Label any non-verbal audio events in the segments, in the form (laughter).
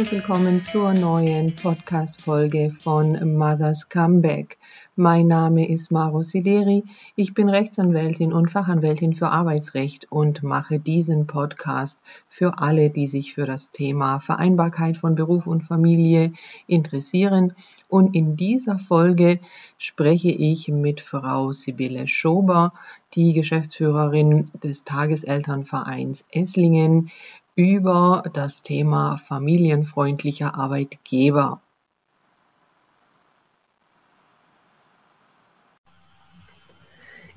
herzlich willkommen zur neuen Podcast-Folge von Mother's Comeback. Mein Name ist Maro Sideri. Ich bin Rechtsanwältin und Fachanwältin für Arbeitsrecht und mache diesen Podcast für alle, die sich für das Thema Vereinbarkeit von Beruf und Familie interessieren. Und in dieser Folge spreche ich mit Frau Sibylle Schober, die Geschäftsführerin des Tageselternvereins Esslingen, über das Thema familienfreundlicher Arbeitgeber.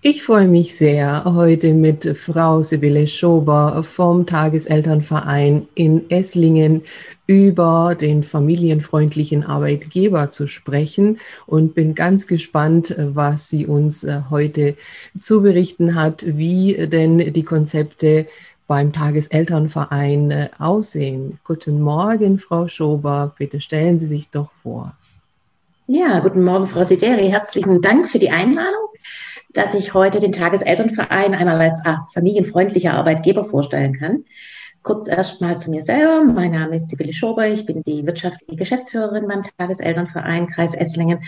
Ich freue mich sehr, heute mit Frau Sibylle Schober vom Tageselternverein in Esslingen über den familienfreundlichen Arbeitgeber zu sprechen und bin ganz gespannt, was sie uns äh, heute zu berichten hat, wie denn die Konzepte beim Tageselternverein äh, aussehen. Guten Morgen, Frau Schober. Bitte stellen Sie sich doch vor. Ja, guten Morgen, Frau Sideri. Herzlichen Dank für die Einladung dass ich heute den Tageselternverein einmal als ah, familienfreundlicher Arbeitgeber vorstellen kann. Kurz erstmal zu mir selber. Mein Name ist Sibylle Schober. Ich bin die wirtschaftliche Geschäftsführerin beim Tageselternverein Kreis Esslingen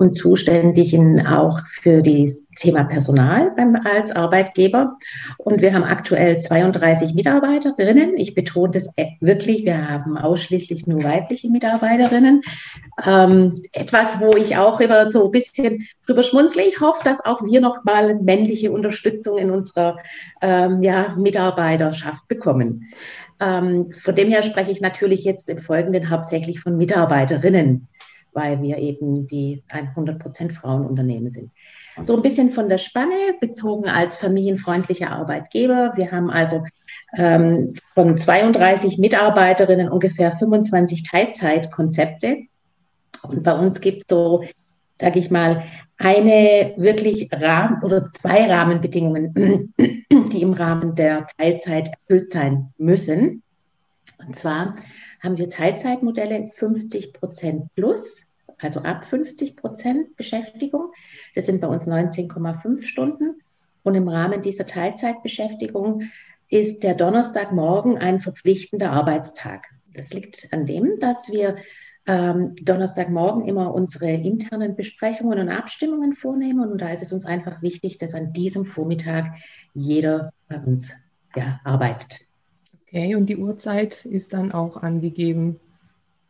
und zuständig in, auch für das Thema Personal beim, als Arbeitgeber. Und wir haben aktuell 32 Mitarbeiterinnen. Ich betone das wirklich, wir haben ausschließlich nur weibliche Mitarbeiterinnen. Ähm, etwas, wo ich auch immer so ein bisschen drüber schmunzle. Ich hoffe, dass auch wir noch mal männliche Unterstützung in unserer ähm, ja, Mitarbeiterschaft bekommen. Ähm, von dem her spreche ich natürlich jetzt im Folgenden hauptsächlich von Mitarbeiterinnen weil wir eben die 100% Frauenunternehmen sind. So ein bisschen von der Spanne bezogen als familienfreundlicher Arbeitgeber. Wir haben also ähm, von 32 Mitarbeiterinnen ungefähr 25 Teilzeitkonzepte. Und bei uns gibt es so, sage ich mal, eine wirklich Rahmen oder zwei Rahmenbedingungen, (clears throat) die im Rahmen der Teilzeit erfüllt sein müssen. Und zwar haben wir Teilzeitmodelle 50 Prozent plus, also ab 50 Prozent Beschäftigung. Das sind bei uns 19,5 Stunden. Und im Rahmen dieser Teilzeitbeschäftigung ist der Donnerstagmorgen ein verpflichtender Arbeitstag. Das liegt an dem, dass wir ähm, Donnerstagmorgen immer unsere internen Besprechungen und Abstimmungen vornehmen. Und da ist es uns einfach wichtig, dass an diesem Vormittag jeder bei uns ja, arbeitet. Okay, und die Uhrzeit ist dann auch angegeben.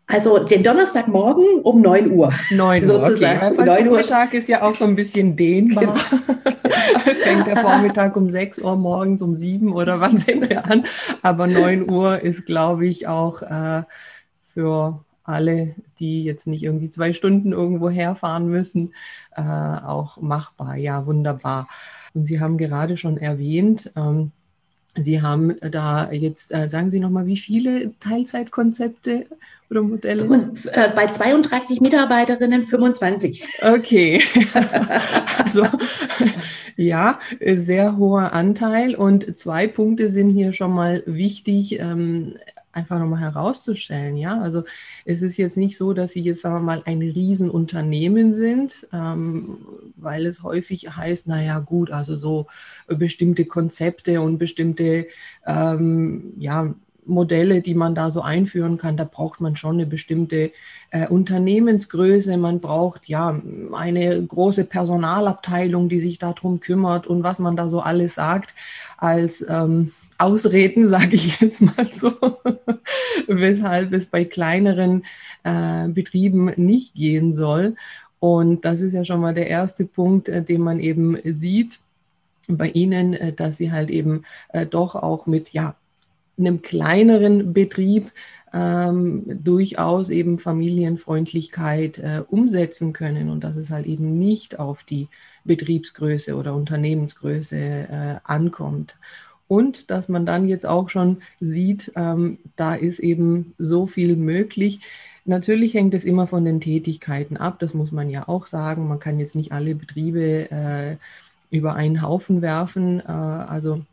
Also den Donnerstagmorgen um 9 Uhr. 9 Uhr, sozusagen. Okay. 9 Uhr. Vormittag ist ja auch so ein bisschen dehnbar. Genau. (laughs) Fängt der Vormittag um 6 Uhr morgens um 7 oder wann sind wir an? Aber 9 Uhr ist, glaube ich, auch äh, für alle, die jetzt nicht irgendwie zwei Stunden irgendwo herfahren müssen, äh, auch machbar. Ja, wunderbar. Und Sie haben gerade schon erwähnt, ähm, Sie haben da jetzt, äh, sagen Sie nochmal, wie viele Teilzeitkonzepte oder Modelle? Und, äh, bei 32 Mitarbeiterinnen 25. Okay. (laughs) also ja, sehr hoher Anteil. Und zwei Punkte sind hier schon mal wichtig. Ähm, einfach nochmal herauszustellen. Ja, also es ist jetzt nicht so, dass sie jetzt, sagen wir mal, ein Riesenunternehmen sind, ähm, weil es häufig heißt, naja, gut, also so bestimmte Konzepte und bestimmte, ähm, ja, Modelle, die man da so einführen kann, da braucht man schon eine bestimmte äh, Unternehmensgröße. Man braucht ja eine große Personalabteilung, die sich darum kümmert und was man da so alles sagt als ähm, Ausreden, (laughs) sage ich jetzt mal so, (laughs) weshalb es bei kleineren äh, Betrieben nicht gehen soll. Und das ist ja schon mal der erste Punkt, äh, den man eben sieht bei Ihnen, äh, dass Sie halt eben äh, doch auch mit ja, einem kleineren Betrieb ähm, durchaus eben Familienfreundlichkeit äh, umsetzen können und dass es halt eben nicht auf die Betriebsgröße oder Unternehmensgröße äh, ankommt. Und dass man dann jetzt auch schon sieht, ähm, da ist eben so viel möglich. Natürlich hängt es immer von den Tätigkeiten ab, das muss man ja auch sagen. Man kann jetzt nicht alle Betriebe äh, über einen Haufen werfen. Äh, also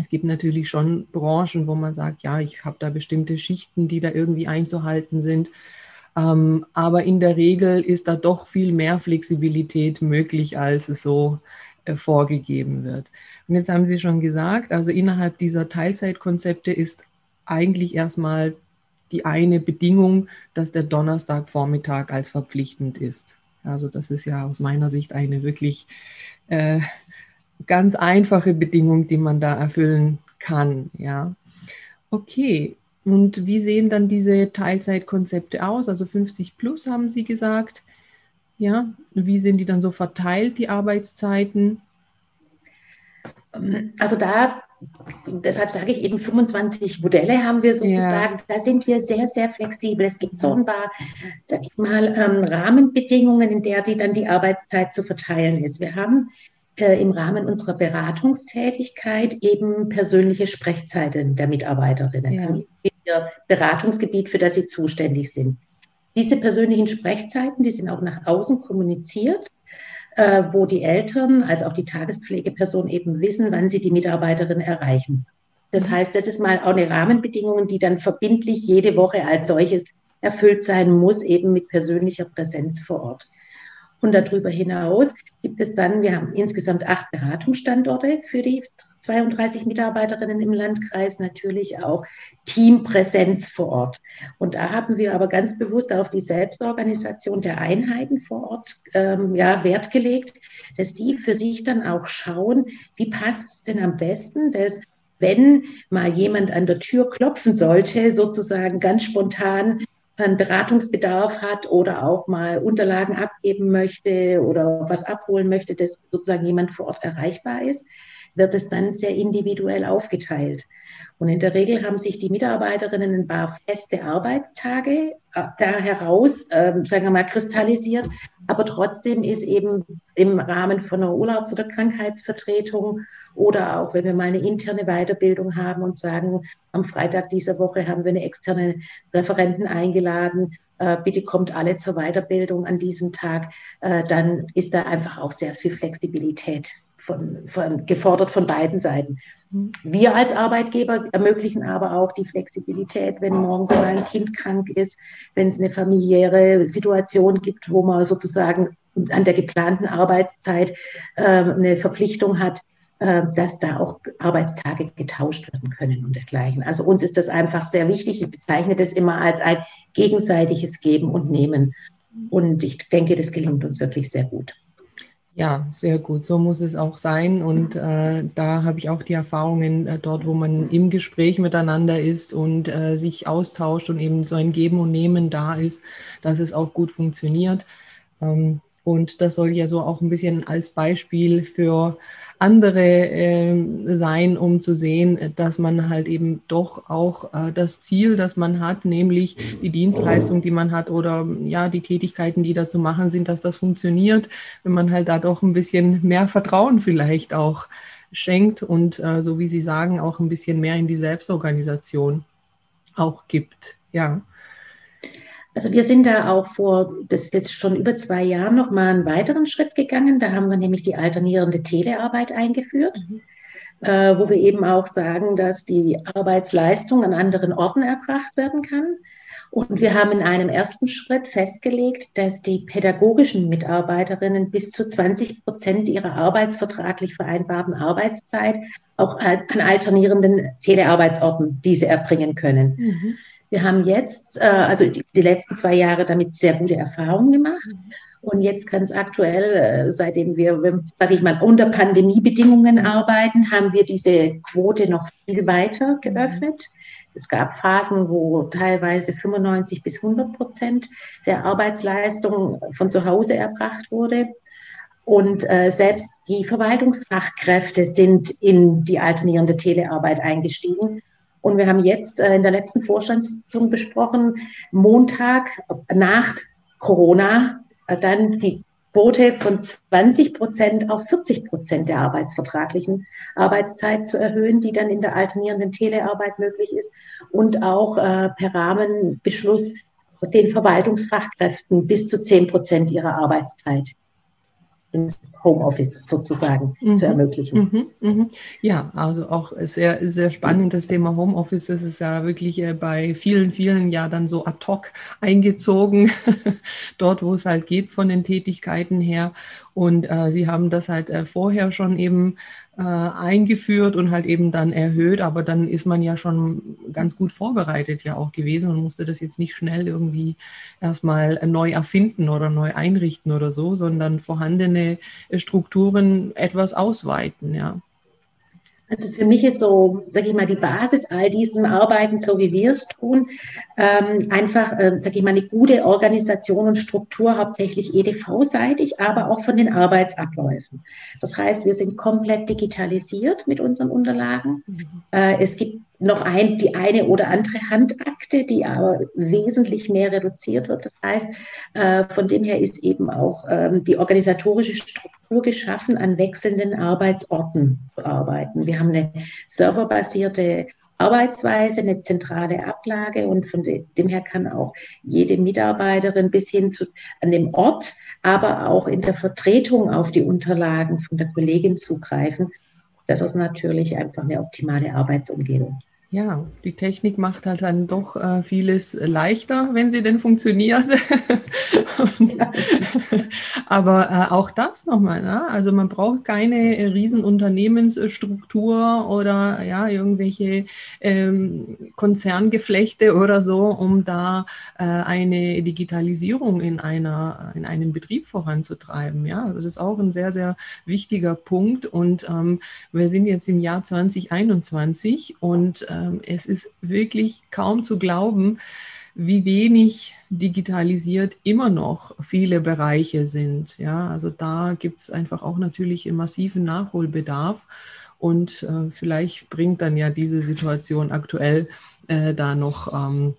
es gibt natürlich schon Branchen, wo man sagt, ja, ich habe da bestimmte Schichten, die da irgendwie einzuhalten sind. Ähm, aber in der Regel ist da doch viel mehr Flexibilität möglich, als es so äh, vorgegeben wird. Und jetzt haben Sie schon gesagt, also innerhalb dieser Teilzeitkonzepte ist eigentlich erstmal die eine Bedingung, dass der Donnerstagvormittag als verpflichtend ist. Also das ist ja aus meiner Sicht eine wirklich äh, ganz einfache Bedingung, die man da erfüllen kann. Ja, okay. Und wie sehen dann diese Teilzeitkonzepte aus? Also 50 plus haben Sie gesagt. Ja, wie sind die dann so verteilt, die Arbeitszeiten? Also da, deshalb sage ich eben 25 Modelle haben wir sozusagen. Ja. Da sind wir sehr, sehr flexibel. Es gibt so ein paar, sag ich mal, ähm, Rahmenbedingungen, in der die dann die Arbeitszeit zu verteilen ist. Wir haben äh, im Rahmen unserer Beratungstätigkeit eben persönliche Sprechzeiten der Mitarbeiterinnen, ja. ihr Beratungsgebiet, für das sie zuständig sind. Diese persönlichen Sprechzeiten, die sind auch nach außen kommuniziert, äh, wo die Eltern als auch die Tagespflegeperson eben wissen, wann sie die Mitarbeiterin erreichen. Das mhm. heißt, das ist mal auch eine Rahmenbedingung, die dann verbindlich jede Woche als solches erfüllt sein muss, eben mit persönlicher Präsenz vor Ort. Und darüber hinaus gibt es dann, wir haben insgesamt acht Beratungsstandorte für die 32 Mitarbeiterinnen im Landkreis, natürlich auch Teampräsenz vor Ort. Und da haben wir aber ganz bewusst auf die Selbstorganisation der Einheiten vor Ort ähm, ja, Wert gelegt, dass die für sich dann auch schauen, wie passt es denn am besten, dass wenn mal jemand an der Tür klopfen sollte, sozusagen ganz spontan einen Beratungsbedarf hat oder auch mal Unterlagen abgeben möchte oder was abholen möchte, dass sozusagen jemand vor Ort erreichbar ist, wird es dann sehr individuell aufgeteilt. Und in der Regel haben sich die Mitarbeiterinnen ein paar feste Arbeitstage äh, da heraus, äh, sagen wir mal, kristallisiert. Aber trotzdem ist eben im Rahmen von einer Urlaubs- oder Krankheitsvertretung oder auch wenn wir mal eine interne Weiterbildung haben und sagen, am Freitag dieser Woche haben wir eine externe Referenten eingeladen, bitte kommt alle zur Weiterbildung an diesem Tag, äh, dann ist da einfach auch sehr viel Flexibilität von, von, gefordert von beiden Seiten. Wir als Arbeitgeber ermöglichen aber auch die Flexibilität, wenn morgens mal ein Kind krank ist, wenn es eine familiäre Situation gibt, wo man sozusagen an der geplanten Arbeitszeit äh, eine Verpflichtung hat, äh, dass da auch Arbeitstage getauscht werden können und dergleichen. Also uns ist das einfach sehr wichtig. Ich bezeichne das immer als ein gegenseitiges Geben und Nehmen. Und ich denke, das gelingt uns wirklich sehr gut. Ja, sehr gut. So muss es auch sein. Und äh, da habe ich auch die Erfahrungen äh, dort, wo man im Gespräch miteinander ist und äh, sich austauscht und eben so ein Geben und Nehmen da ist, dass es auch gut funktioniert. Ähm, und das soll ja so auch ein bisschen als Beispiel für andere äh, sein, um zu sehen, dass man halt eben doch auch äh, das Ziel, das man hat, nämlich die Dienstleistung, die man hat oder ja, die Tätigkeiten, die da zu machen sind, dass das funktioniert, wenn man halt da doch ein bisschen mehr Vertrauen vielleicht auch schenkt und äh, so wie Sie sagen, auch ein bisschen mehr in die Selbstorganisation auch gibt. Ja. Also wir sind da auch vor, das ist jetzt schon über zwei Jahren noch mal einen weiteren Schritt gegangen. Da haben wir nämlich die alternierende Telearbeit eingeführt, mhm. äh, wo wir eben auch sagen, dass die Arbeitsleistung an anderen Orten erbracht werden kann. Und wir haben in einem ersten Schritt festgelegt, dass die pädagogischen Mitarbeiterinnen bis zu 20 Prozent ihrer arbeitsvertraglich vereinbarten Arbeitszeit auch an alternierenden Telearbeitsorten diese erbringen können. Mhm. Wir haben jetzt, äh, also die, letzten zwei Jahre damit sehr gute Erfahrungen gemacht. Und jetzt ganz aktuell, äh, seitdem wir, sag ich mal, unter Pandemiebedingungen arbeiten, haben wir diese Quote noch viel weiter geöffnet. Es gab Phasen, wo teilweise 95 bis 100 Prozent der Arbeitsleistung von zu Hause erbracht wurde. Und äh, selbst die Verwaltungsfachkräfte sind in die alternierende Telearbeit eingestiegen. Und wir haben jetzt äh, in der letzten Vorstandssitzung besprochen, Montag nach Corona äh, dann die Quote von 20 Prozent auf 40 Prozent der arbeitsvertraglichen Arbeitszeit zu erhöhen, die dann in der alternierenden Telearbeit möglich ist. Und auch äh, per Rahmenbeschluss den Verwaltungsfachkräften bis zu 10 Prozent ihrer Arbeitszeit ins Homeoffice sozusagen mhm. zu ermöglichen. Mhm. Mhm. Ja, also auch sehr, sehr spannend das Thema Homeoffice. Das ist ja wirklich äh, bei vielen, vielen ja dann so ad hoc eingezogen, (laughs) dort wo es halt geht von den Tätigkeiten her. Und äh, Sie haben das halt äh, vorher schon eben äh, eingeführt und halt eben dann erhöht, aber dann ist man ja schon ganz gut vorbereitet ja auch gewesen und musste das jetzt nicht schnell irgendwie erstmal neu erfinden oder neu einrichten oder so, sondern vorhandene Strukturen etwas ausweiten, ja. Also für mich ist so, sage ich mal, die Basis all diesem Arbeiten, so wie wir es tun, ähm, einfach, äh, sage ich mal, eine gute Organisation und Struktur, hauptsächlich EDV-seitig, aber auch von den Arbeitsabläufen. Das heißt, wir sind komplett digitalisiert mit unseren Unterlagen. Mhm. Äh, es gibt noch ein, die eine oder andere Handakte, die aber wesentlich mehr reduziert wird. Das heißt, äh, von dem her ist eben auch ähm, die organisatorische Struktur geschaffen, an wechselnden Arbeitsorten zu arbeiten. Wir haben eine serverbasierte Arbeitsweise, eine zentrale Ablage und von dem her kann auch jede Mitarbeiterin bis hin zu an dem Ort, aber auch in der Vertretung auf die Unterlagen von der Kollegin zugreifen. Das ist natürlich einfach eine optimale Arbeitsumgebung. Ja, die Technik macht halt dann doch äh, vieles leichter, wenn sie denn funktioniert. (laughs) Und, aber äh, auch das nochmal, ne? also man braucht keine äh, Riesenunternehmensstruktur oder ja, irgendwelche ähm, Konzerngeflechte oder so, um da äh, eine Digitalisierung in, einer, in einem Betrieb voranzutreiben. Ja? Also das ist auch ein sehr, sehr wichtiger Punkt. Und ähm, wir sind jetzt im Jahr 2021 und äh, es ist wirklich kaum zu glauben, wie wenig digitalisiert immer noch viele Bereiche sind. Ja, also da gibt es einfach auch natürlich einen massiven Nachholbedarf. Und äh, vielleicht bringt dann ja diese Situation aktuell äh, da noch ähm,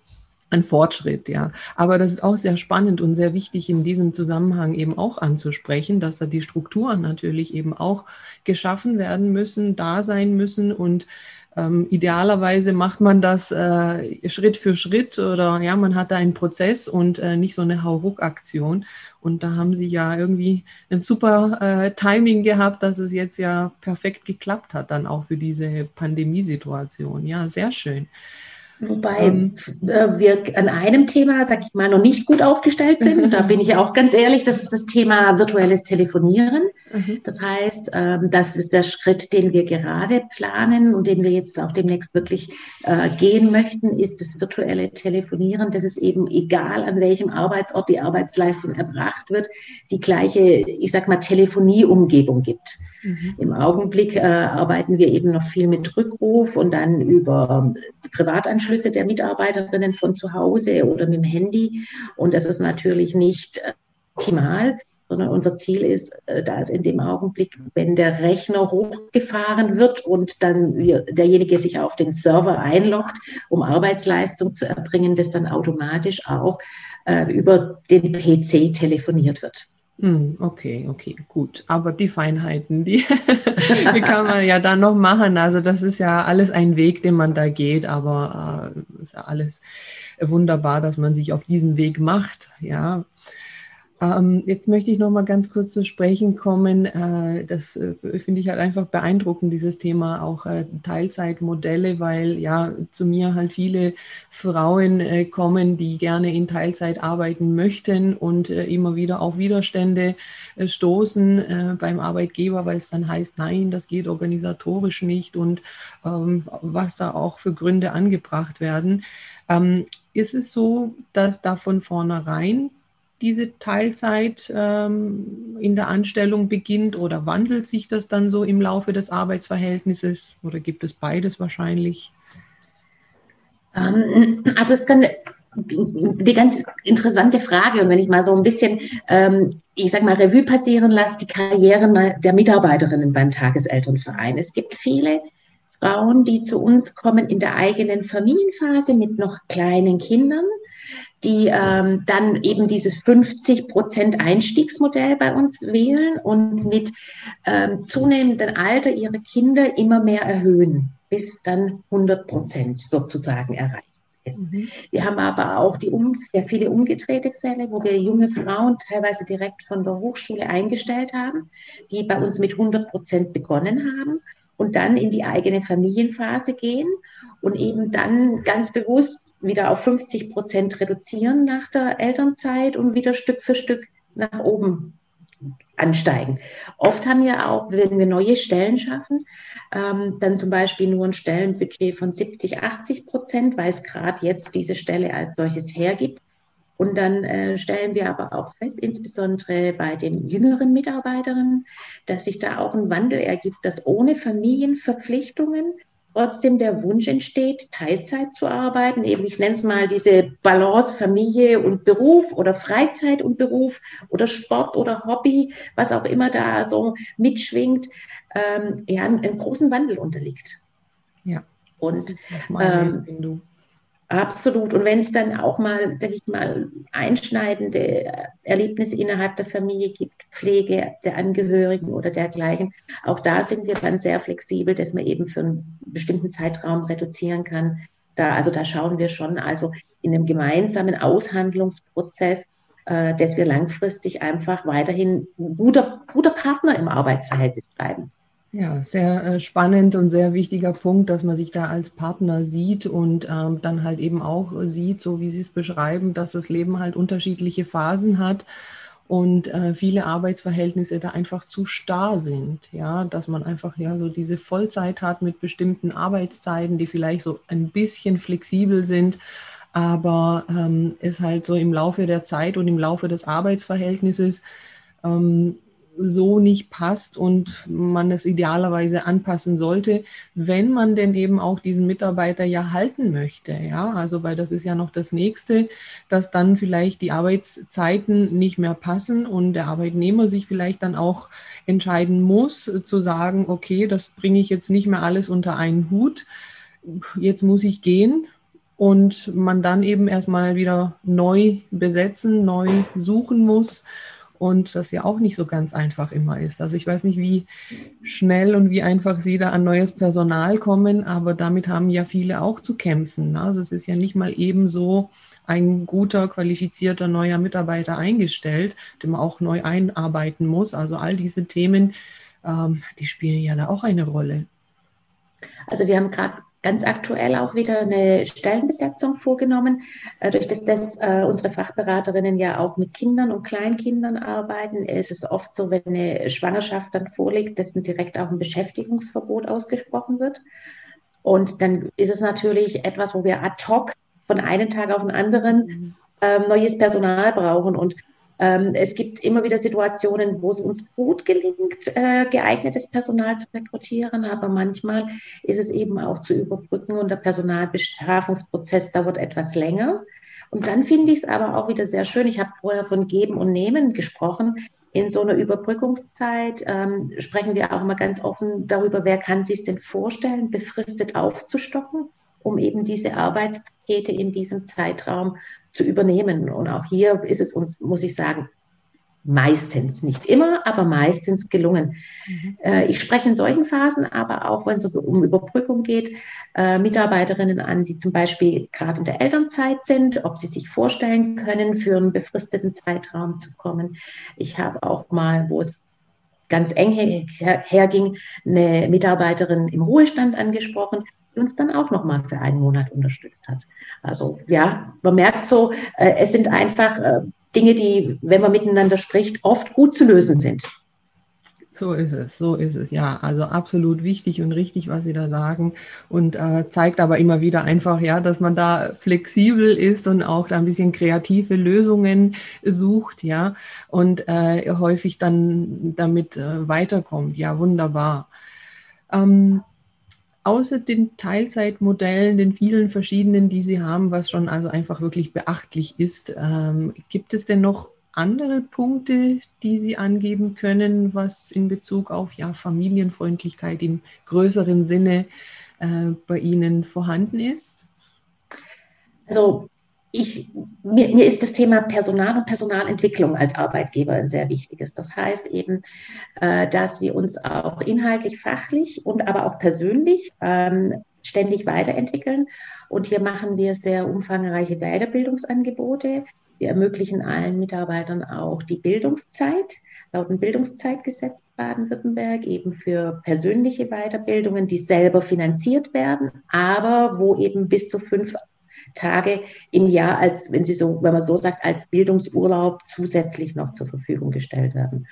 einen Fortschritt, ja. Aber das ist auch sehr spannend und sehr wichtig in diesem Zusammenhang eben auch anzusprechen, dass da die Strukturen natürlich eben auch geschaffen werden müssen, da sein müssen und ähm, idealerweise macht man das äh, Schritt für Schritt oder ja, man hat da einen Prozess und äh, nicht so eine Hauruck-Aktion. Und da haben sie ja irgendwie ein super äh, Timing gehabt, dass es jetzt ja perfekt geklappt hat, dann auch für diese Pandemiesituation. Ja, sehr schön. Wobei ähm, äh, wir an einem Thema, sag ich mal, noch nicht gut aufgestellt sind. (laughs) Da bin ich auch ganz ehrlich, das ist das Thema virtuelles Telefonieren. Mhm. Das heißt, ähm, das ist der Schritt, den wir gerade planen und den wir jetzt auch demnächst wirklich äh, gehen möchten, ist das virtuelle Telefonieren, dass es eben egal an welchem Arbeitsort die Arbeitsleistung erbracht wird, die gleiche, ich sag mal, Telefonieumgebung gibt. Mhm. Im Augenblick äh, arbeiten wir eben noch viel mit Rückruf und dann über Privatanschlüsse der Mitarbeiterinnen von zu Hause oder mit dem Handy. Und das ist natürlich nicht äh, optimal, sondern unser Ziel ist, äh, dass in dem Augenblick, wenn der Rechner hochgefahren wird und dann derjenige sich auf den Server einloggt, um Arbeitsleistung zu erbringen, dass dann automatisch auch äh, über den PC telefoniert wird. Hm, okay, okay, gut. Aber die Feinheiten, die, (laughs) die kann man ja dann noch machen. Also das ist ja alles ein Weg, den man da geht, aber äh, ist ja alles wunderbar, dass man sich auf diesen Weg macht. Ja, jetzt möchte ich noch mal ganz kurz zu sprechen kommen. Äh, das äh, finde ich halt einfach beeindruckend, dieses Thema auch äh, Teilzeitmodelle, weil ja zu mir halt viele Frauen kommen, die gerne in Teilzeit arbeiten möchten und immer wieder auf Widerstände stoßen beim Arbeitgeber, weil es dann heißt, nein, das geht organisatorisch nicht und ähm, was da auch für Gründe angebracht werden. Ähm, ist es so, dass da von vornherein diese Teilzeit ähm, in der Anstellung beginnt oder wandelt sich das dann so im Laufe des Arbeitsverhältnisses oder gibt es beides wahrscheinlich? Ähm, also es kann die ganz interessante Frage und wenn ich mal so ein bisschen, ähm, ich sage mal, Revue passieren lasse, die Karrieren der Mitarbeiterinnen beim Tageselternverein. Es gibt viele Frauen, die zu uns kommen in der eigenen Familienphase mit noch kleinen Kindern die ähm, dann eben dieses 50 Prozent Einstiegsmodell bei uns wählen und mit ähm, zunehmendem Alter ihre Kinder immer mehr erhöhen, bis dann 100 Prozent sozusagen erreicht ist. Mhm. Wir haben aber auch die um, sehr viele umgedrehte Fälle, wo wir junge Frauen teilweise direkt von der Hochschule eingestellt haben, die bei uns mit 100 Prozent begonnen haben und dann in die eigene Familienphase gehen und eben dann ganz bewusst wieder auf 50 Prozent reduzieren nach der Elternzeit und wieder Stück für Stück nach oben ansteigen. Oft haben wir auch, wenn wir neue Stellen schaffen, ähm, dann zum Beispiel nur ein Stellenbudget von 70, 80 Prozent, weil es gerade jetzt diese Stelle als solches hergibt. Und dann äh, stellen wir aber auch fest, insbesondere bei den jüngeren Mitarbeiterinnen, dass sich da auch ein Wandel ergibt, dass ohne Familienverpflichtungen trotzdem der Wunsch entsteht, Teilzeit zu arbeiten, eben ich nenne es mal diese Balance Familie und Beruf oder Freizeit und Beruf oder Sport oder Hobby, was auch immer da so mitschwingt, ähm, ja, einen, einen, großen Wandel unterliegt. Ja. Und ähm, Absolut. Und wenn es dann auch mal, sage ich mal, einschneidende Erlebnisse innerhalb der Familie gibt, Pflege der Angehörigen oder dergleichen, auch da sind wir dann sehr flexibel, dass man eben für einen bestimmten Zeitraum reduzieren kann. Da, also da schauen wir schon, also in einem gemeinsamen Aushandlungsprozess, äh, dass wir langfristig einfach weiterhin guter, guter Partner im Arbeitsverhältnis bleiben. Ja, sehr äh, spannend und sehr wichtiger Punkt, dass man sich da als Partner sieht und ähm, dann halt eben auch sieht, so wie Sie es beschreiben, dass das Leben halt unterschiedliche Phasen hat und äh, viele Arbeitsverhältnisse da einfach zu starr sind. Ja, dass man einfach ja so diese Vollzeit hat mit bestimmten Arbeitszeiten, die vielleicht so ein bisschen flexibel sind, aber ähm, es halt so im Laufe der Zeit und im Laufe des Arbeitsverhältnisses ähm, so nicht passt und man es idealerweise anpassen sollte, wenn man denn eben auch diesen Mitarbeiter ja halten möchte. Ja, also weil das ist ja noch das nächste, dass dann vielleicht die Arbeitszeiten nicht mehr passen und der Arbeitnehmer sich vielleicht dann auch entscheiden muss, zu sagen, okay, das bringe ich jetzt nicht mehr alles unter einen Hut. Jetzt muss ich gehen, und man dann eben erstmal wieder neu besetzen, neu suchen muss und das ja auch nicht so ganz einfach immer ist. Also ich weiß nicht, wie schnell und wie einfach Sie da an neues Personal kommen, aber damit haben ja viele auch zu kämpfen. Ne? Also es ist ja nicht mal eben so ein guter, qualifizierter neuer Mitarbeiter eingestellt, den man auch neu einarbeiten muss. Also all diese Themen, ähm, die spielen ja da auch eine Rolle. Also wir haben gerade ganz aktuell auch wieder eine Stellenbesetzung vorgenommen. Äh, durch das, dass äh, unsere Fachberaterinnen ja auch mit Kindern und Kleinkindern arbeiten, ist es oft so, wenn eine Schwangerschaft dann vorliegt, dass direkt auch ein Beschäftigungsverbot ausgesprochen wird. Und dann ist es natürlich etwas, wo wir ad hoc von einem Tag auf den anderen mhm. ähm, neues Personal brauchen. Und ähm, es gibt immer wieder Situationen, wo es uns gut gelingt, äh, geeignetes Personal zu rekrutieren, aber manchmal ist es eben auch zu überbrücken und der Personalbeschaffungsprozess dauert etwas länger. Und dann finde ich es aber auch wieder sehr schön. Ich habe vorher von Geben und Nehmen gesprochen. In so einer Überbrückungszeit ähm, sprechen wir auch immer ganz offen darüber, wer kann sich denn vorstellen, befristet aufzustocken um eben diese Arbeitspakete in diesem Zeitraum zu übernehmen. Und auch hier ist es uns, muss ich sagen, meistens, nicht immer, aber meistens gelungen. Mhm. Äh, ich spreche in solchen Phasen aber auch, wenn es um Überbrückung geht, äh, Mitarbeiterinnen an, die zum Beispiel gerade in der Elternzeit sind, ob sie sich vorstellen können, für einen befristeten Zeitraum zu kommen. Ich habe auch mal, wo es ganz eng herging, eine Mitarbeiterin im Ruhestand angesprochen, die uns dann auch nochmal für einen Monat unterstützt hat. Also ja, man merkt so, äh, es sind einfach äh, Dinge, die, wenn man miteinander spricht, oft gut zu lösen sind. So ist es, so ist es, ja. Also absolut wichtig und richtig, was Sie da sagen. Und äh, zeigt aber immer wieder einfach, ja, dass man da flexibel ist und auch da ein bisschen kreative Lösungen sucht, ja, und äh, häufig dann damit äh, weiterkommt. Ja, wunderbar. Ähm, außer den Teilzeitmodellen, den vielen verschiedenen, die Sie haben, was schon also einfach wirklich beachtlich ist, ähm, gibt es denn noch andere Punkte, die Sie angeben können, was in Bezug auf ja, Familienfreundlichkeit im größeren Sinne äh, bei Ihnen vorhanden ist? Also ich, mir, mir, ist das Thema Personal und Personalentwicklung als Arbeitgeber ein sehr wichtiges. Das heißt eben, äh, dass wir uns auch inhaltlich, fachlich und aber auch persönlich ähm, ständig weiterentwickeln. Und hier machen wir sehr umfangreiche Weiterbildungsangebote. Wir ermöglichen allen Mitarbeitern auch die Bildungszeit laut dem Bildungszeitgesetz Baden-Württemberg eben für persönliche Weiterbildungen, die selber finanziert werden, aber wo eben bis zu fünf Tage im Jahr als, wenn sie so, wenn man so sagt, als Bildungsurlaub zusätzlich noch zur Verfügung gestellt werden.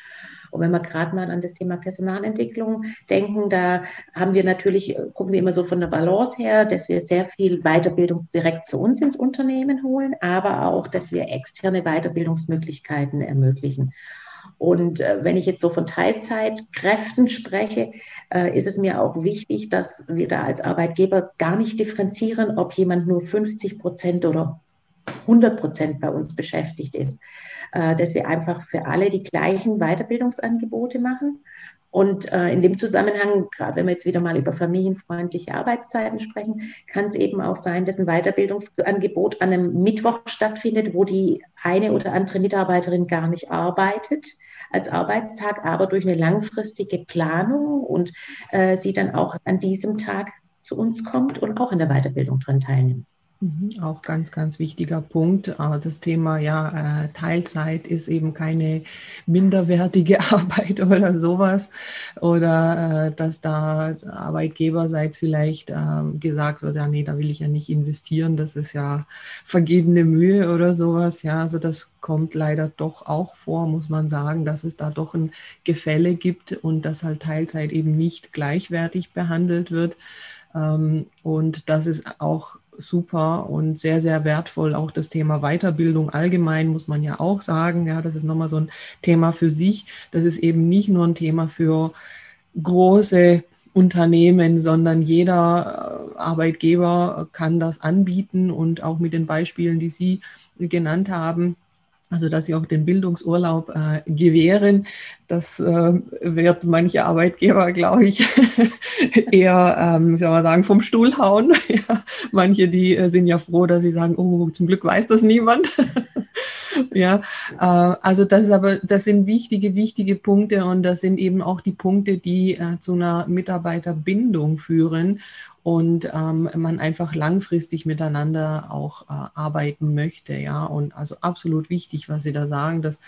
Und wenn wir gerade mal an das Thema Personalentwicklung denken, da haben wir natürlich, gucken wir immer so von der Balance her, dass wir sehr viel Weiterbildung direkt zu uns ins Unternehmen holen, aber auch, dass wir externe Weiterbildungsmöglichkeiten ermöglichen. Und äh, wenn ich jetzt so von Teilzeitkräften spreche, äh, ist es mir auch wichtig, dass wir da als Arbeitgeber gar nicht differenzieren, ob jemand nur 50 Prozent oder 100 Prozent bei uns beschäftigt ist, äh, dass wir einfach für alle die gleichen Weiterbildungsangebote machen. Und äh, in dem Zusammenhang, gerade wenn wir jetzt wieder mal über familienfreundliche Arbeitszeiten sprechen, kann es eben auch sein, dass ein Weiterbildungsangebot an einem Mittwoch stattfindet, wo die eine oder andere Mitarbeiterin gar nicht arbeitet als Arbeitstag, aber durch eine langfristige Planung und äh, sie dann auch an diesem Tag zu uns kommt und auch in der Weiterbildung dran teilnimmt. Mhm, auch ganz, ganz wichtiger Punkt. Das Thema ja, äh, Teilzeit ist eben keine minderwertige (laughs) Arbeit oder sowas. Oder äh, dass da Arbeitgeberseits vielleicht ähm, gesagt wird, ja, nee, da will ich ja nicht investieren, das ist ja vergebene Mühe oder sowas. Ja, also das kommt leider doch auch vor, muss man sagen, dass es da doch ein Gefälle gibt und dass halt Teilzeit eben nicht gleichwertig behandelt wird. Ähm, und das ist auch super und sehr, sehr wertvoll. Auch das Thema Weiterbildung allgemein muss man ja auch sagen. Ja, das ist nochmal so ein Thema für sich. Das ist eben nicht nur ein Thema für große Unternehmen, sondern jeder äh, Arbeitgeber kann das anbieten und auch mit den Beispielen, die Sie genannt haben, also dass sie auch den Bildungsurlaub äh, gewähren. Das äh, wird manche Arbeitgeber, glaube ich, (laughs) eher, ähm, soll man sagen, vom Stuhl hauen. (laughs) manche, die äh, sind ja froh, dass sie sagen, oh, zum Glück weiß das niemand. (laughs) ja, äh, also das ist aber, das sind wichtige, wichtige Punkte und das sind eben auch die Punkte, die äh, zu einer Mitarbeiterbindung führen und ähm, man einfach langfristig miteinander auch äh, arbeiten möchte. Ja, und also absolut wichtig, was Sie da sagen, dass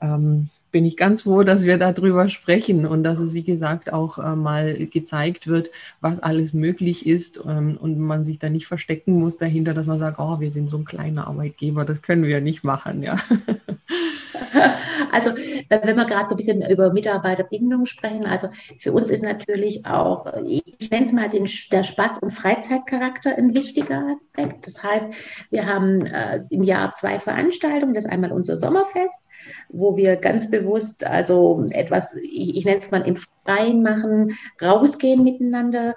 ähm, bin ich ganz froh, dass wir darüber sprechen und dass es, wie gesagt, auch äh, mal gezeigt wird, was alles möglich ist ähm, und man sich da nicht verstecken muss dahinter, dass man sagt, oh, wir sind so ein kleiner Arbeitgeber, das können wir nicht machen, ja. (laughs) (laughs) Also äh, wenn wir gerade so ein bisschen über Mitarbeiterbindung sprechen, also für uns ist natürlich auch, ich nenne es mal den, der Spaß- und Freizeitcharakter ein wichtiger Aspekt. Das heißt, wir haben äh, im Jahr zwei Veranstaltungen. Das ist einmal unser Sommerfest, wo wir ganz bewusst also etwas, ich, ich nenne es mal im Freien machen, rausgehen miteinander,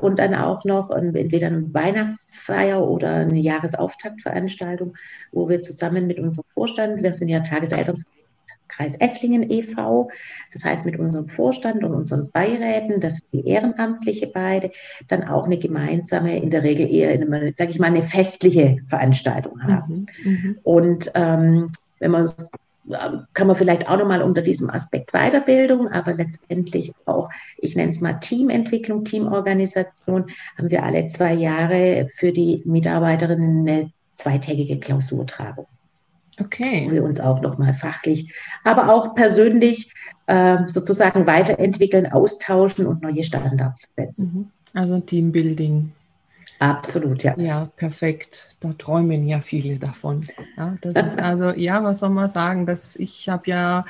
und dann auch noch entweder eine Weihnachtsfeier oder eine Jahresauftaktveranstaltung, wo wir zusammen mit unserem Vorstand, wir sind ja Tageseltern Kreis Esslingen e.V., das heißt mit unserem Vorstand und unseren Beiräten, das sind die Ehrenamtliche beide, dann auch eine gemeinsame, in der Regel eher, sage ich mal, eine festliche Veranstaltung haben. Mhm, mhm. und ähm, wenn man kann man vielleicht auch nochmal unter diesem Aspekt Weiterbildung, aber letztendlich auch, ich nenne es mal Teamentwicklung, Teamorganisation, haben wir alle zwei Jahre für die Mitarbeiterinnen eine zweitägige Klausurtragung. Okay. Wo wir uns auch nochmal fachlich, aber auch persönlich äh, sozusagen weiterentwickeln, austauschen und neue Standards setzen. Mhm. Also Teambuilding. Absolut, ja. Ja, perfekt. Da träumen ja viele davon. Ja, das ist (laughs) also, ja, was soll man sagen? Das, ich habe ja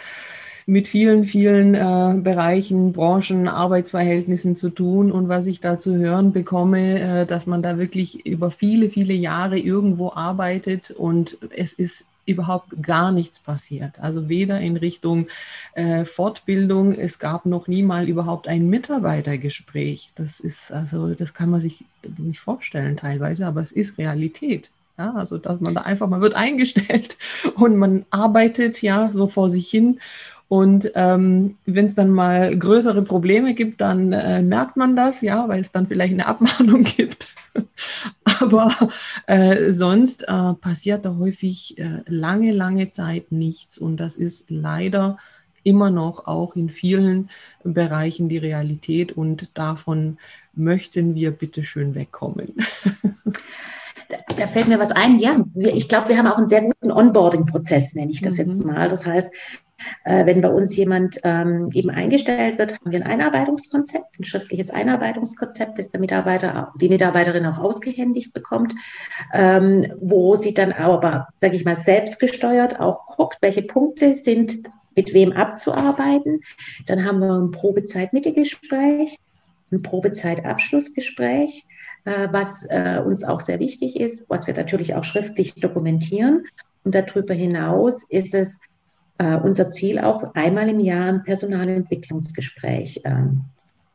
mit vielen, vielen äh, Bereichen, Branchen, Arbeitsverhältnissen zu tun. Und was ich da zu hören bekomme, äh, dass man da wirklich über viele, viele Jahre irgendwo arbeitet und es ist überhaupt gar nichts passiert. Also weder in Richtung äh, Fortbildung, es gab noch nie mal überhaupt ein Mitarbeitergespräch. Das ist, also das kann man sich nicht vorstellen teilweise, aber es ist Realität. Ja, also dass man da einfach, man wird eingestellt (laughs) und man arbeitet ja so vor sich hin und ähm, wenn es dann mal größere Probleme gibt, dann äh, merkt man das, ja, weil es dann vielleicht eine Abmahnung (laughs) gibt. (laughs) Aber äh, sonst äh, passiert da häufig äh, lange, lange Zeit nichts. Und das ist leider immer noch auch in vielen Bereichen die Realität. Und davon möchten wir bitte schön wegkommen. (laughs) da fällt mir was ein. Ja, wir, ich glaube, wir haben auch einen sehr guten Onboarding-Prozess, nenne ich das mhm. jetzt mal. Das heißt, äh, wenn bei uns jemand ähm, eben eingestellt wird, haben wir ein Einarbeitungskonzept, ein schriftliches Einarbeitungskonzept, das der Mitarbeiter, die Mitarbeiterin auch ausgehändigt bekommt, ähm, wo sie dann aber, sage ich mal, selbstgesteuert auch guckt, welche Punkte sind mit wem abzuarbeiten. Dann haben wir ein Probezeit-Mitte-Gespräch, ein Probezeit-Abschlussgespräch, was äh, uns auch sehr wichtig ist, was wir natürlich auch schriftlich dokumentieren. Und darüber hinaus ist es äh, unser Ziel auch, einmal im Jahr ein Personalentwicklungsgespräch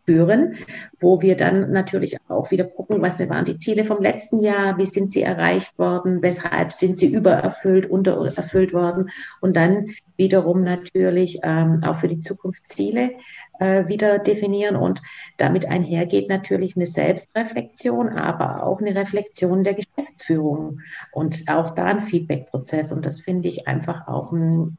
führen, wo wir dann natürlich auch wieder gucken, was waren die Ziele vom letzten Jahr, wie sind sie erreicht worden, weshalb sind sie übererfüllt, untererfüllt worden und dann wiederum natürlich ähm, auch für die Zukunft Ziele äh, wieder definieren und damit einhergeht natürlich eine Selbstreflexion, aber auch eine Reflexion der Geschäftsführung und auch da ein Feedback-Prozess und das finde ich einfach auch ein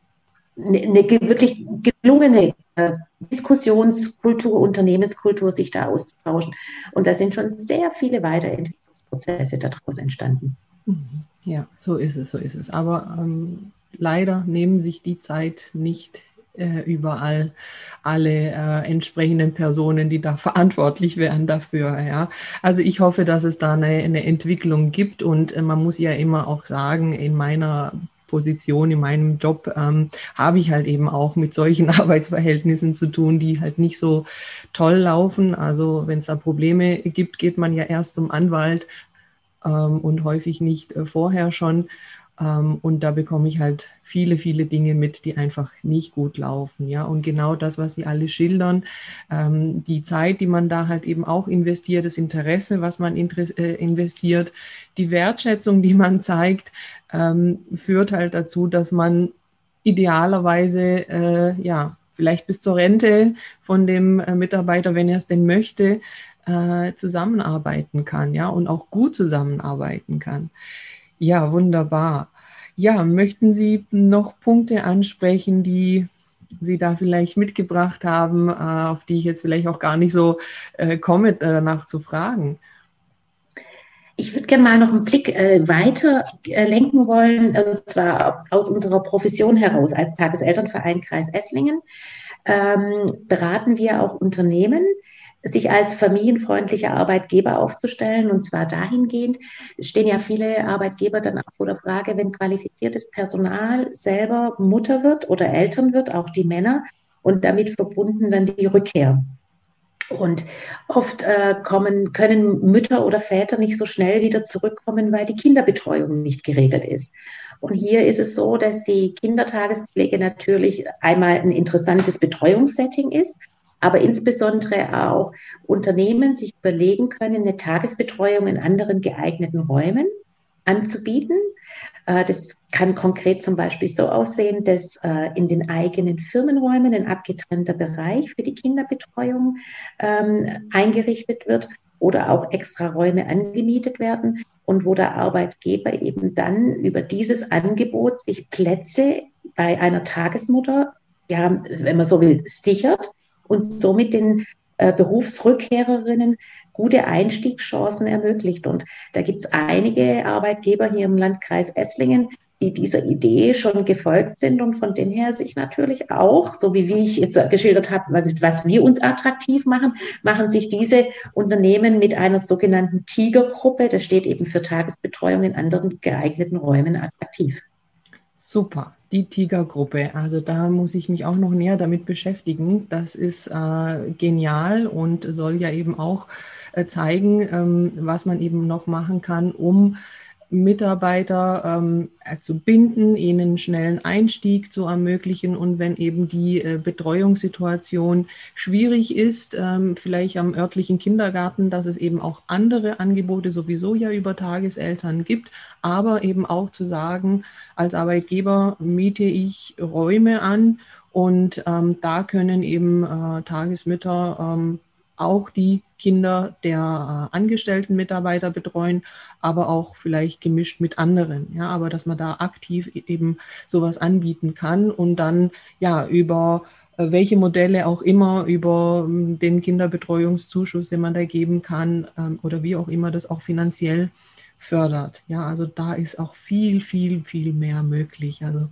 eine, eine wirklich gelungene äh, Diskussionskultur, Unternehmenskultur, sich da auszutauschen. Und da sind schon sehr viele Weiterentwicklungsprozesse daraus entstanden. Mhm. Ja, so ist es, so ist es. Aber ähm, leider nehmen sich die Zeit nicht äh, überall alle äh, entsprechenden Personen, die da (laughs) verantwortlich wären dafür. Ja. Also ich hoffe, dass es da eine, eine Entwicklung gibt und äh, man muss ja immer auch sagen, in meiner Position in meinem Job ähm, habe ich halt eben auch mit solchen (laughs) Arbeitsverhältnissen zu tun, die halt nicht so toll laufen. Also wenn es da Probleme gibt, geht man ja erst zum Anwalt ähm, und häufig nicht äh, vorher schon. Ähm, und da bekomme ich halt viele, viele Dinge mit, die einfach nicht gut laufen. Ja, und genau das, was Sie alle schildern, ähm, die Zeit, die man da halt eben auch investiert, das Interesse, was man äh, investiert, die Wertschätzung, die man zeigt, ähm, führt halt dazu, dass man idealerweise, äh, ja, vielleicht bis zur Rente von dem äh, Mitarbeiter, wenn er es denn möchte, äh, zusammenarbeiten kann, ja, und auch gut zusammenarbeiten kann. Ja, wunderbar. Ja, möchten Sie noch Punkte ansprechen, die Sie da vielleicht mitgebracht haben, äh, auf die ich jetzt vielleicht auch gar nicht so äh, komme, danach zu fragen? Ich würde gerne mal noch einen Blick äh, weiter äh, lenken wollen, und zwar aus unserer Profession heraus als Tageselternverein Kreis Esslingen. Ähm, beraten wir auch Unternehmen, sich als familienfreundlicher Arbeitgeber aufzustellen. Und zwar dahingehend stehen ja viele Arbeitgeber dann auch vor der Frage, wenn qualifiziertes Personal selber Mutter wird oder Eltern wird, auch die Männer, und damit verbunden dann die Rückkehr. Und oft äh, kommen, können Mütter oder Väter nicht so schnell wieder zurückkommen, weil die Kinderbetreuung nicht geregelt ist. Und hier ist es so, dass die Kindertagespflege natürlich einmal ein interessantes Betreuungssetting ist, aber insbesondere auch Unternehmen sich überlegen können, eine Tagesbetreuung in anderen geeigneten Räumen anzubieten. Äh, das kann konkret zum Beispiel so aussehen, dass äh, in den eigenen Firmenräumen ein abgetrennter Bereich für die Kinderbetreuung ähm, eingerichtet wird oder auch extra Räume angemietet werden und wo der Arbeitgeber eben dann über dieses Angebot sich Plätze bei einer Tagesmutter, ja, wenn man so will, sichert und somit den äh, Berufsrückkehrerinnen gute Einstiegschancen ermöglicht. Und da gibt es einige Arbeitgeber hier im Landkreis Esslingen, die dieser Idee schon gefolgt sind und von dem her sich natürlich auch, so wie, wie ich jetzt geschildert habe, was wir uns attraktiv machen, machen sich diese Unternehmen mit einer sogenannten Tigergruppe, das steht eben für Tagesbetreuung in anderen geeigneten Räumen, attraktiv. Super, die Tigergruppe. Also da muss ich mich auch noch näher damit beschäftigen. Das ist äh, genial und soll ja eben auch äh, zeigen, ähm, was man eben noch machen kann, um Mitarbeiter ähm, äh, zu binden, ihnen schnellen Einstieg zu ermöglichen. Und wenn eben die äh, Betreuungssituation schwierig ist, ähm, vielleicht am örtlichen Kindergarten, dass es eben auch andere Angebote sowieso ja über Tageseltern gibt, aber eben auch zu sagen, als Arbeitgeber miete ich Räume an. Und ähm, da können eben äh, Tagesmütter ähm, auch die Kinder der äh, angestellten Mitarbeiter betreuen, aber auch vielleicht gemischt mit anderen. Ja, aber dass man da aktiv e-, eben sowas anbieten kann und dann ja über äh, welche Modelle auch immer, über ähm, den Kinderbetreuungszuschuss, den man da geben kann ähm, oder wie auch immer das auch finanziell fördert. Ja, also da ist auch viel, viel, viel mehr möglich. Also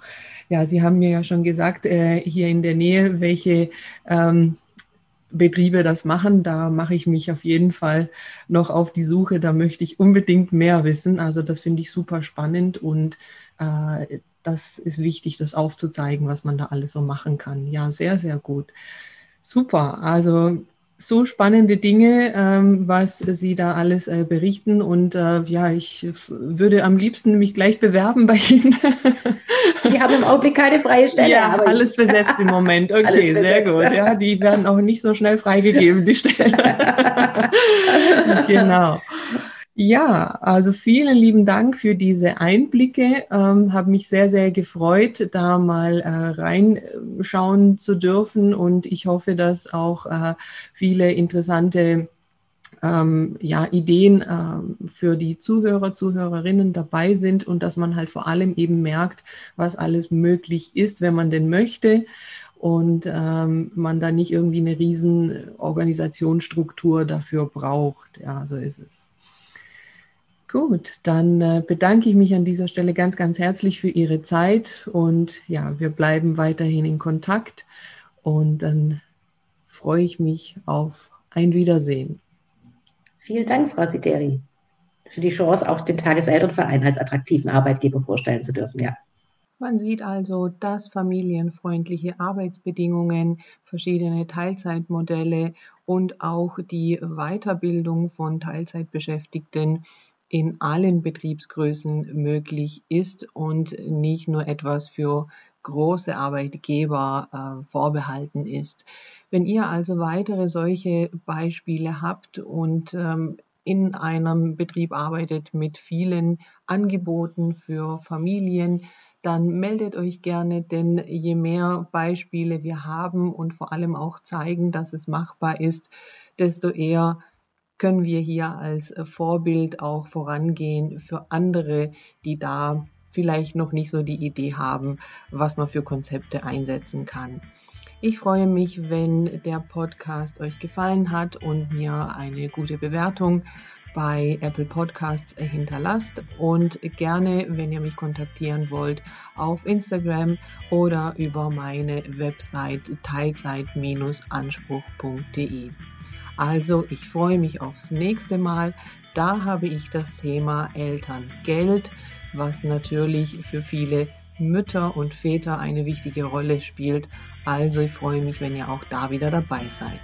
ja, Sie haben mir ja schon gesagt, äh, hier in der Nähe, welche ähm, Betriebe das machen. Da mache ich mich auf jeden Fall noch auf die Suche. Da möchte ich unbedingt mehr wissen. Also das finde ich super spannend und äh, das ist wichtig, das aufzuzeigen, was man da alles so machen kann. Ja, sehr, sehr gut. Super. Also so spannende Dinge, ähm, was Sie da alles äh, berichten. Und äh, ja, ich würde am liebsten mich gleich bewerben bei Ihnen. (laughs) Wir haben im Augenblick keine freie Stelle. Ja, alles besetzt im Moment. (laughs) Okay, sehr gut. Ja, die werden auch nicht so schnell freigegeben, die Stelle. (laughs) genau. Ja, also vielen lieben Dank für diese Einblicke. Ähm, Habe mich sehr, sehr gefreut, da mal äh, reinschauen zu dürfen und ich hoffe, dass auch äh, viele interessante ähm, ja, Ideen äh, für die Zuhörer, Zuhörerinnen dabei sind und dass man halt vor allem eben merkt, was alles möglich ist, wenn man denn möchte und ähm, man da nicht irgendwie eine riesen Organisationsstruktur dafür braucht. Ja, so ist es. Gut, dann äh, bedanke ich mich an dieser Stelle ganz, ganz herzlich für Ihre Zeit und ja, wir bleiben weiterhin in Kontakt und dann freue ich mich auf ein Wiedersehen. Vielen Dank, Frau Sideri, für die Chance, auch den Tageselternverein als attraktiven Arbeitgeber vorstellen zu dürfen. Ja. Man sieht also, dass familienfreundliche Arbeitsbedingungen, verschiedene Teilzeitmodelle und auch die Weiterbildung von Teilzeitbeschäftigten in allen Betriebsgrößen möglich ist und nicht nur etwas für große Arbeitgeber äh, vorbehalten ist. Wenn ihr also weitere solche Beispiele habt und ähm, in einem Betrieb arbeitet mit vielen Angeboten für Familien, dann meldet euch gerne, denn je mehr Beispiele wir haben und vor allem auch zeigen, dass es machbar ist, desto eher können wir hier als äh, Vorbild auch vorangehen für andere, die da vielleicht noch nicht so die Idee haben, was man für Konzepte einsetzen kann. Ich freue mich, wenn der Podcast euch gefallen hat und mir eine gute Bewertung bei Apple Podcasts hinterlasst und gerne, wenn ihr mich kontaktieren wollt, auf Instagram oder über meine Website teilzeit-anspruch.de. Also ich freue mich aufs nächste Mal. Da habe ich das Thema Elterngeld, was natürlich für viele Mütter und Väter eine wichtige Rolle spielt. Also ich freue mich, wenn ihr auch da wieder dabei seid.